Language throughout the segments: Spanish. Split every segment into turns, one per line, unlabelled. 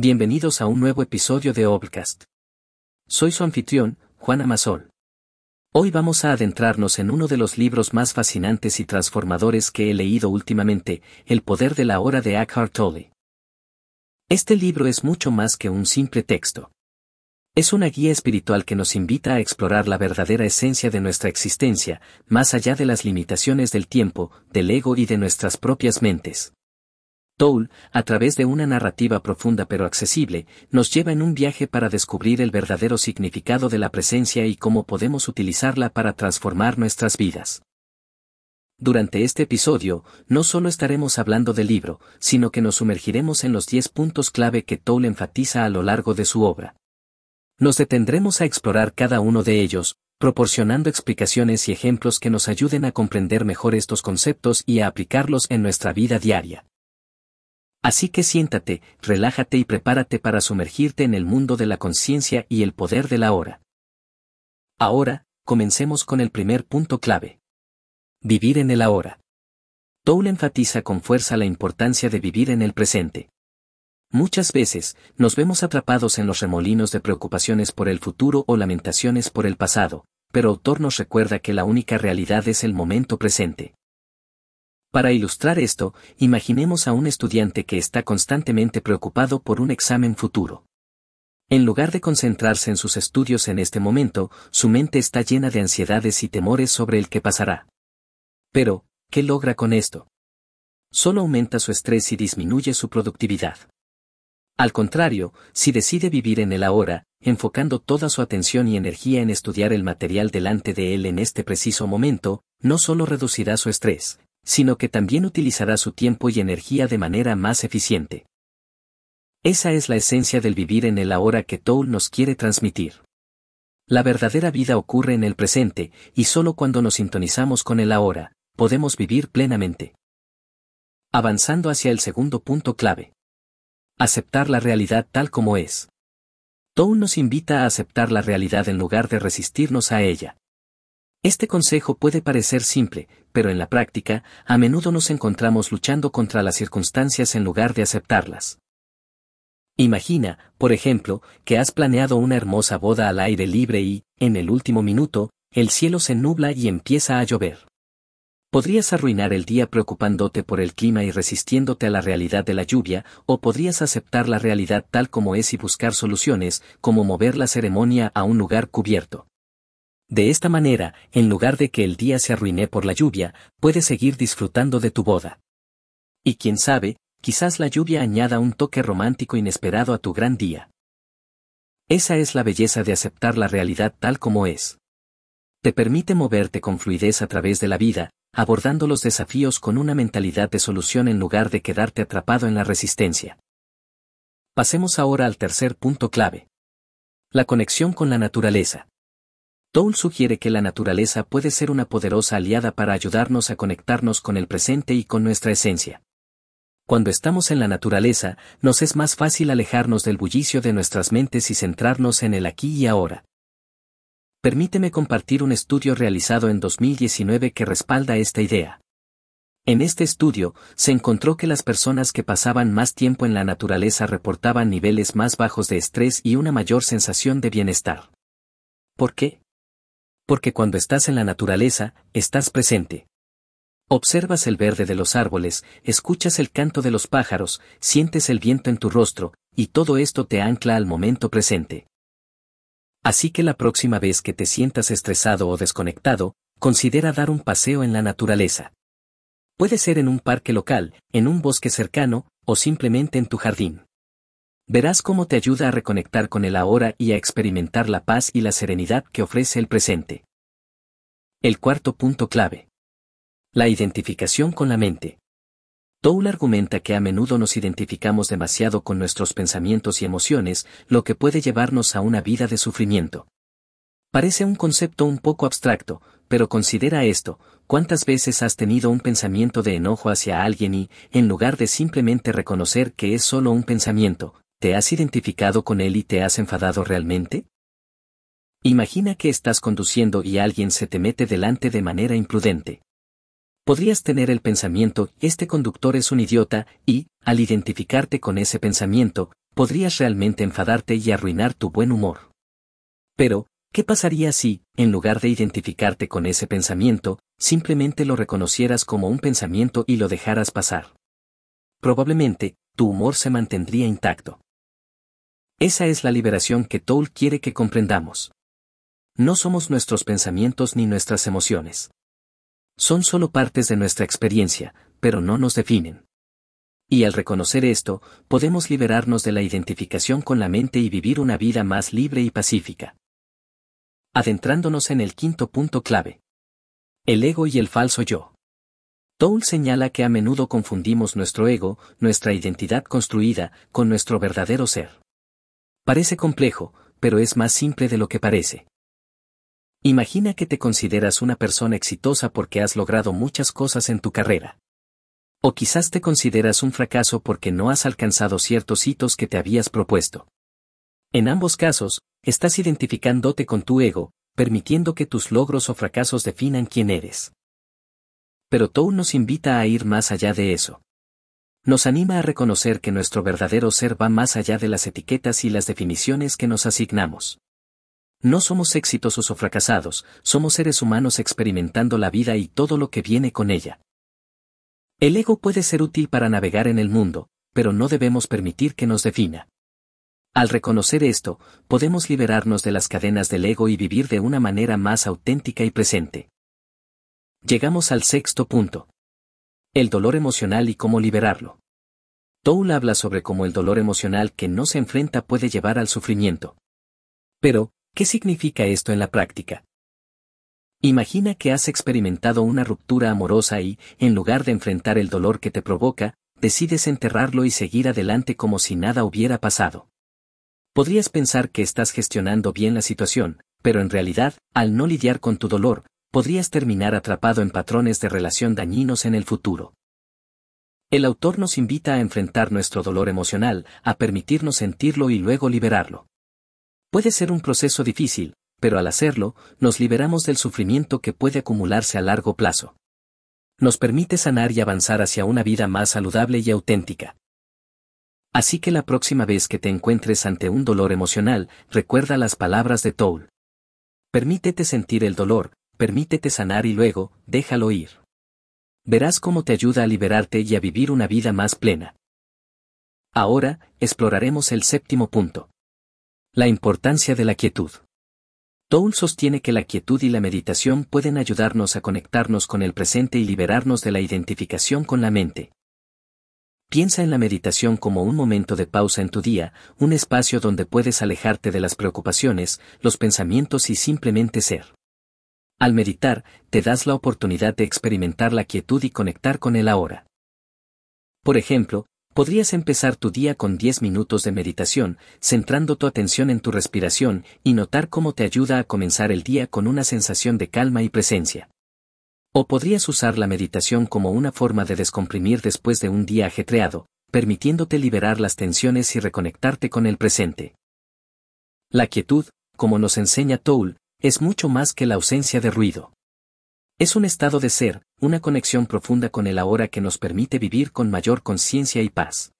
Bienvenidos a un nuevo episodio de Obcast. Soy su anfitrión, Juan Amasol. Hoy vamos a adentrarnos en uno de los libros más fascinantes y transformadores que he leído últimamente, El poder de la hora de Eckhart Tolle. Este libro es mucho más que un simple texto. Es una guía espiritual que nos invita a explorar la verdadera esencia de nuestra existencia, más allá de las limitaciones del tiempo, del ego y de nuestras propias mentes. Toul, a través de una narrativa profunda pero accesible, nos lleva en un viaje para descubrir el verdadero significado de la presencia y cómo podemos utilizarla para transformar nuestras vidas. Durante este episodio, no solo estaremos hablando del libro, sino que nos sumergiremos en los 10 puntos clave que Toul enfatiza a lo largo de su obra. Nos detendremos a explorar cada uno de ellos, proporcionando explicaciones y ejemplos que nos ayuden a comprender mejor estos conceptos y a aplicarlos en nuestra vida diaria. Así que siéntate, relájate y prepárate para sumergirte en el mundo de la conciencia y el poder de la hora. Ahora, comencemos con el primer punto clave. Vivir en el ahora. Toule enfatiza con fuerza la importancia de vivir en el presente. Muchas veces, nos vemos atrapados en los remolinos de preocupaciones por el futuro o lamentaciones por el pasado, pero autor nos recuerda que la única realidad es el momento presente. Para ilustrar esto, imaginemos a un estudiante que está constantemente preocupado por un examen futuro. En lugar de concentrarse en sus estudios en este momento, su mente está llena de ansiedades y temores sobre el que pasará. Pero, ¿qué logra con esto? Solo aumenta su estrés y disminuye su productividad. Al contrario, si decide vivir en el ahora, enfocando toda su atención y energía en estudiar el material delante de él en este preciso momento, no solo reducirá su estrés, sino que también utilizará su tiempo y energía de manera más eficiente. Esa es la esencia del vivir en el ahora que Toul nos quiere transmitir. La verdadera vida ocurre en el presente, y solo cuando nos sintonizamos con el ahora, podemos vivir plenamente. Avanzando hacia el segundo punto clave. Aceptar la realidad tal como es. Toul nos invita a aceptar la realidad en lugar de resistirnos a ella. Este consejo puede parecer simple, pero en la práctica, a menudo nos encontramos luchando contra las circunstancias en lugar de aceptarlas. Imagina, por ejemplo, que has planeado una hermosa boda al aire libre y, en el último minuto, el cielo se nubla y empieza a llover. Podrías arruinar el día preocupándote por el clima y resistiéndote a la realidad de la lluvia, o podrías aceptar la realidad tal como es y buscar soluciones, como mover la ceremonia a un lugar cubierto. De esta manera, en lugar de que el día se arruine por la lluvia, puedes seguir disfrutando de tu boda. Y quién sabe, quizás la lluvia añada un toque romántico inesperado a tu gran día. Esa es la belleza de aceptar la realidad tal como es. Te permite moverte con fluidez a través de la vida, abordando los desafíos con una mentalidad de solución en lugar de quedarte atrapado en la resistencia. Pasemos ahora al tercer punto clave. La conexión con la naturaleza. Toul sugiere que la naturaleza puede ser una poderosa aliada para ayudarnos a conectarnos con el presente y con nuestra esencia. Cuando estamos en la naturaleza, nos es más fácil alejarnos del bullicio de nuestras mentes y centrarnos en el aquí y ahora. Permíteme compartir un estudio realizado en 2019 que respalda esta idea. En este estudio, se encontró que las personas que pasaban más tiempo en la naturaleza reportaban niveles más bajos de estrés y una mayor sensación de bienestar. ¿Por qué? Porque cuando estás en la naturaleza, estás presente. Observas el verde de los árboles, escuchas el canto de los pájaros, sientes el viento en tu rostro, y todo esto te ancla al momento presente. Así que la próxima vez que te sientas estresado o desconectado, considera dar un paseo en la naturaleza. Puede ser en un parque local, en un bosque cercano, o simplemente en tu jardín. Verás cómo te ayuda a reconectar con el ahora y a experimentar la paz y la serenidad que ofrece el presente. El cuarto punto clave. La identificación con la mente. Toul argumenta que a menudo nos identificamos demasiado con nuestros pensamientos y emociones, lo que puede llevarnos a una vida de sufrimiento. Parece un concepto un poco abstracto, pero considera esto, ¿cuántas veces has tenido un pensamiento de enojo hacia alguien y, en lugar de simplemente reconocer que es solo un pensamiento, ¿Te has identificado con él y te has enfadado realmente? Imagina que estás conduciendo y alguien se te mete delante de manera imprudente. Podrías tener el pensamiento, este conductor es un idiota, y, al identificarte con ese pensamiento, podrías realmente enfadarte y arruinar tu buen humor. Pero, ¿qué pasaría si, en lugar de identificarte con ese pensamiento, simplemente lo reconocieras como un pensamiento y lo dejaras pasar? Probablemente, tu humor se mantendría intacto. Esa es la liberación que Toul quiere que comprendamos. No somos nuestros pensamientos ni nuestras emociones. Son solo partes de nuestra experiencia, pero no nos definen. Y al reconocer esto, podemos liberarnos de la identificación con la mente y vivir una vida más libre y pacífica. Adentrándonos en el quinto punto clave. El ego y el falso yo. Toul señala que a menudo confundimos nuestro ego, nuestra identidad construida, con nuestro verdadero ser. Parece complejo, pero es más simple de lo que parece. Imagina que te consideras una persona exitosa porque has logrado muchas cosas en tu carrera. O quizás te consideras un fracaso porque no has alcanzado ciertos hitos que te habías propuesto. En ambos casos, estás identificándote con tu ego, permitiendo que tus logros o fracasos definan quién eres. Pero Toul nos invita a ir más allá de eso nos anima a reconocer que nuestro verdadero ser va más allá de las etiquetas y las definiciones que nos asignamos. No somos exitosos o fracasados, somos seres humanos experimentando la vida y todo lo que viene con ella. El ego puede ser útil para navegar en el mundo, pero no debemos permitir que nos defina. Al reconocer esto, podemos liberarnos de las cadenas del ego y vivir de una manera más auténtica y presente. Llegamos al sexto punto. El dolor emocional y cómo liberarlo. Toul habla sobre cómo el dolor emocional que no se enfrenta puede llevar al sufrimiento. Pero, ¿qué significa esto en la práctica? Imagina que has experimentado una ruptura amorosa y, en lugar de enfrentar el dolor que te provoca, decides enterrarlo y seguir adelante como si nada hubiera pasado. Podrías pensar que estás gestionando bien la situación, pero en realidad, al no lidiar con tu dolor, podrías terminar atrapado en patrones de relación dañinos en el futuro. El autor nos invita a enfrentar nuestro dolor emocional, a permitirnos sentirlo y luego liberarlo. Puede ser un proceso difícil, pero al hacerlo, nos liberamos del sufrimiento que puede acumularse a largo plazo. Nos permite sanar y avanzar hacia una vida más saludable y auténtica. Así que la próxima vez que te encuentres ante un dolor emocional, recuerda las palabras de Toul. Permítete sentir el dolor, permítete sanar y luego, déjalo ir. Verás cómo te ayuda a liberarte y a vivir una vida más plena. Ahora, exploraremos el séptimo punto. La importancia de la quietud. Toul sostiene que la quietud y la meditación pueden ayudarnos a conectarnos con el presente y liberarnos de la identificación con la mente. Piensa en la meditación como un momento de pausa en tu día, un espacio donde puedes alejarte de las preocupaciones, los pensamientos y simplemente ser. Al meditar, te das la oportunidad de experimentar la quietud y conectar con el ahora. Por ejemplo, podrías empezar tu día con 10 minutos de meditación, centrando tu atención en tu respiración y notar cómo te ayuda a comenzar el día con una sensación de calma y presencia. O podrías usar la meditación como una forma de descomprimir después de un día ajetreado, permitiéndote liberar las tensiones y reconectarte con el presente. La quietud, como nos enseña Toul, es mucho más que la ausencia de ruido. Es un estado de ser, una conexión profunda con el ahora que nos permite vivir con mayor conciencia y paz.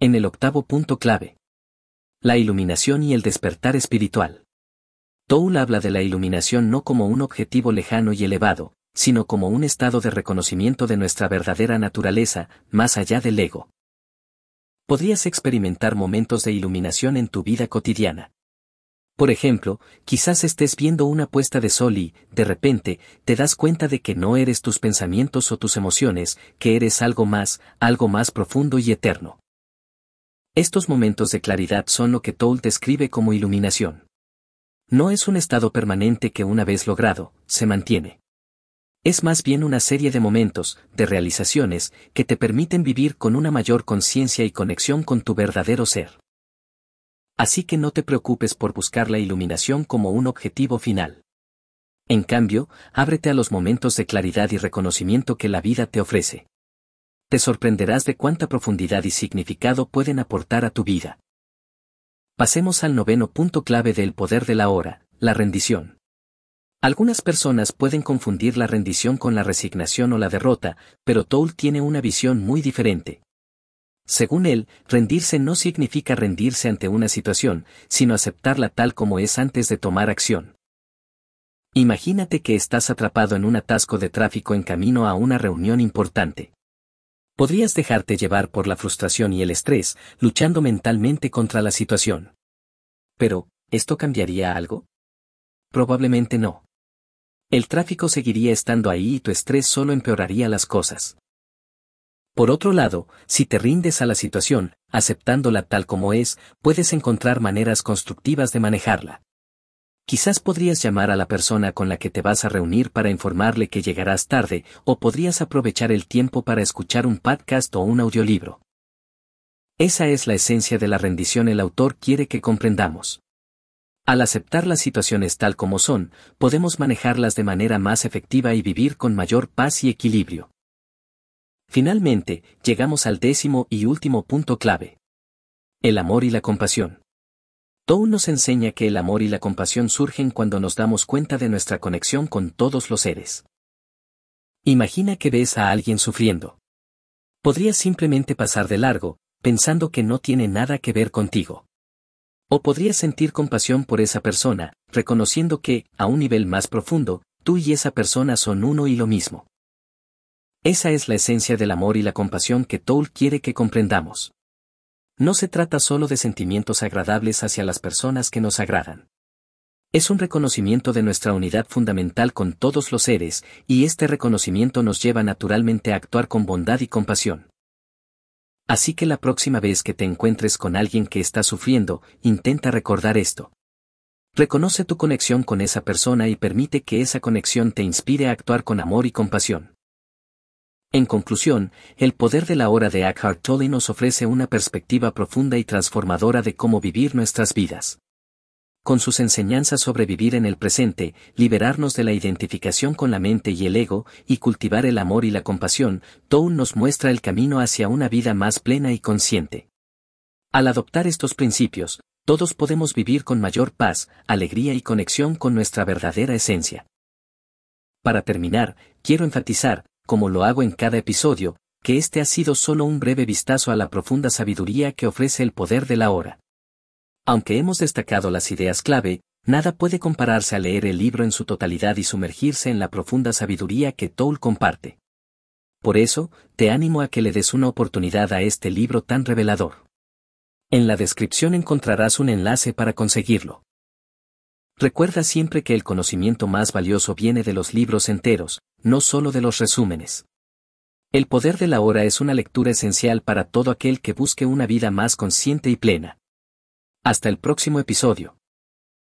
En el octavo punto clave. La iluminación y el despertar espiritual. Toul habla de la iluminación no como un objetivo lejano y elevado, sino como un estado de reconocimiento de nuestra verdadera naturaleza, más allá del ego. Podrías experimentar momentos de iluminación en tu vida cotidiana. Por ejemplo, quizás estés viendo una puesta de sol y, de repente, te das cuenta de que no eres tus pensamientos o tus emociones, que eres algo más, algo más profundo y eterno. Estos momentos de claridad son lo que Toll describe como iluminación. No es un estado permanente que una vez logrado, se mantiene. Es más bien una serie de momentos, de realizaciones, que te permiten vivir con una mayor conciencia y conexión con tu verdadero ser. Así que no te preocupes por buscar la iluminación como un objetivo final. En cambio, ábrete a los momentos de claridad y reconocimiento que la vida te ofrece. Te sorprenderás de cuánta profundidad y significado pueden aportar a tu vida. Pasemos al noveno punto clave del poder de la hora, la rendición. Algunas personas pueden confundir la rendición con la resignación o la derrota, pero Toul tiene una visión muy diferente. Según él, rendirse no significa rendirse ante una situación, sino aceptarla tal como es antes de tomar acción. Imagínate que estás atrapado en un atasco de tráfico en camino a una reunión importante. Podrías dejarte llevar por la frustración y el estrés, luchando mentalmente contra la situación. Pero, ¿esto cambiaría algo? Probablemente no. El tráfico seguiría estando ahí y tu estrés solo empeoraría las cosas. Por otro lado, si te rindes a la situación, aceptándola tal como es, puedes encontrar maneras constructivas de manejarla. Quizás podrías llamar a la persona con la que te vas a reunir para informarle que llegarás tarde, o podrías aprovechar el tiempo para escuchar un podcast o un audiolibro. Esa es la esencia de la rendición el autor quiere que comprendamos. Al aceptar las situaciones tal como son, podemos manejarlas de manera más efectiva y vivir con mayor paz y equilibrio. Finalmente, llegamos al décimo y último punto clave. El amor y la compasión. Tou nos enseña que el amor y la compasión surgen cuando nos damos cuenta de nuestra conexión con todos los seres. Imagina que ves a alguien sufriendo. Podrías simplemente pasar de largo, pensando que no tiene nada que ver contigo. O podrías sentir compasión por esa persona, reconociendo que, a un nivel más profundo, tú y esa persona son uno y lo mismo. Esa es la esencia del amor y la compasión que Toul quiere que comprendamos. No se trata solo de sentimientos agradables hacia las personas que nos agradan. Es un reconocimiento de nuestra unidad fundamental con todos los seres, y este reconocimiento nos lleva naturalmente a actuar con bondad y compasión. Así que la próxima vez que te encuentres con alguien que está sufriendo, intenta recordar esto. Reconoce tu conexión con esa persona y permite que esa conexión te inspire a actuar con amor y compasión. En conclusión, el poder de la hora de Eckhart Tolle nos ofrece una perspectiva profunda y transformadora de cómo vivir nuestras vidas. Con sus enseñanzas sobre vivir en el presente, liberarnos de la identificación con la mente y el ego, y cultivar el amor y la compasión, Tolle nos muestra el camino hacia una vida más plena y consciente. Al adoptar estos principios, todos podemos vivir con mayor paz, alegría y conexión con nuestra verdadera esencia. Para terminar, quiero enfatizar, como lo hago en cada episodio, que este ha sido solo un breve vistazo a la profunda sabiduría que ofrece el poder de la hora. Aunque hemos destacado las ideas clave, nada puede compararse a leer el libro en su totalidad y sumergirse en la profunda sabiduría que Toul comparte. Por eso, te animo a que le des una oportunidad a este libro tan revelador. En la descripción encontrarás un enlace para conseguirlo. Recuerda siempre que el conocimiento más valioso viene de los libros enteros, no solo de los resúmenes. El poder de la hora es una lectura esencial para todo aquel que busque una vida más consciente y plena. Hasta el próximo episodio.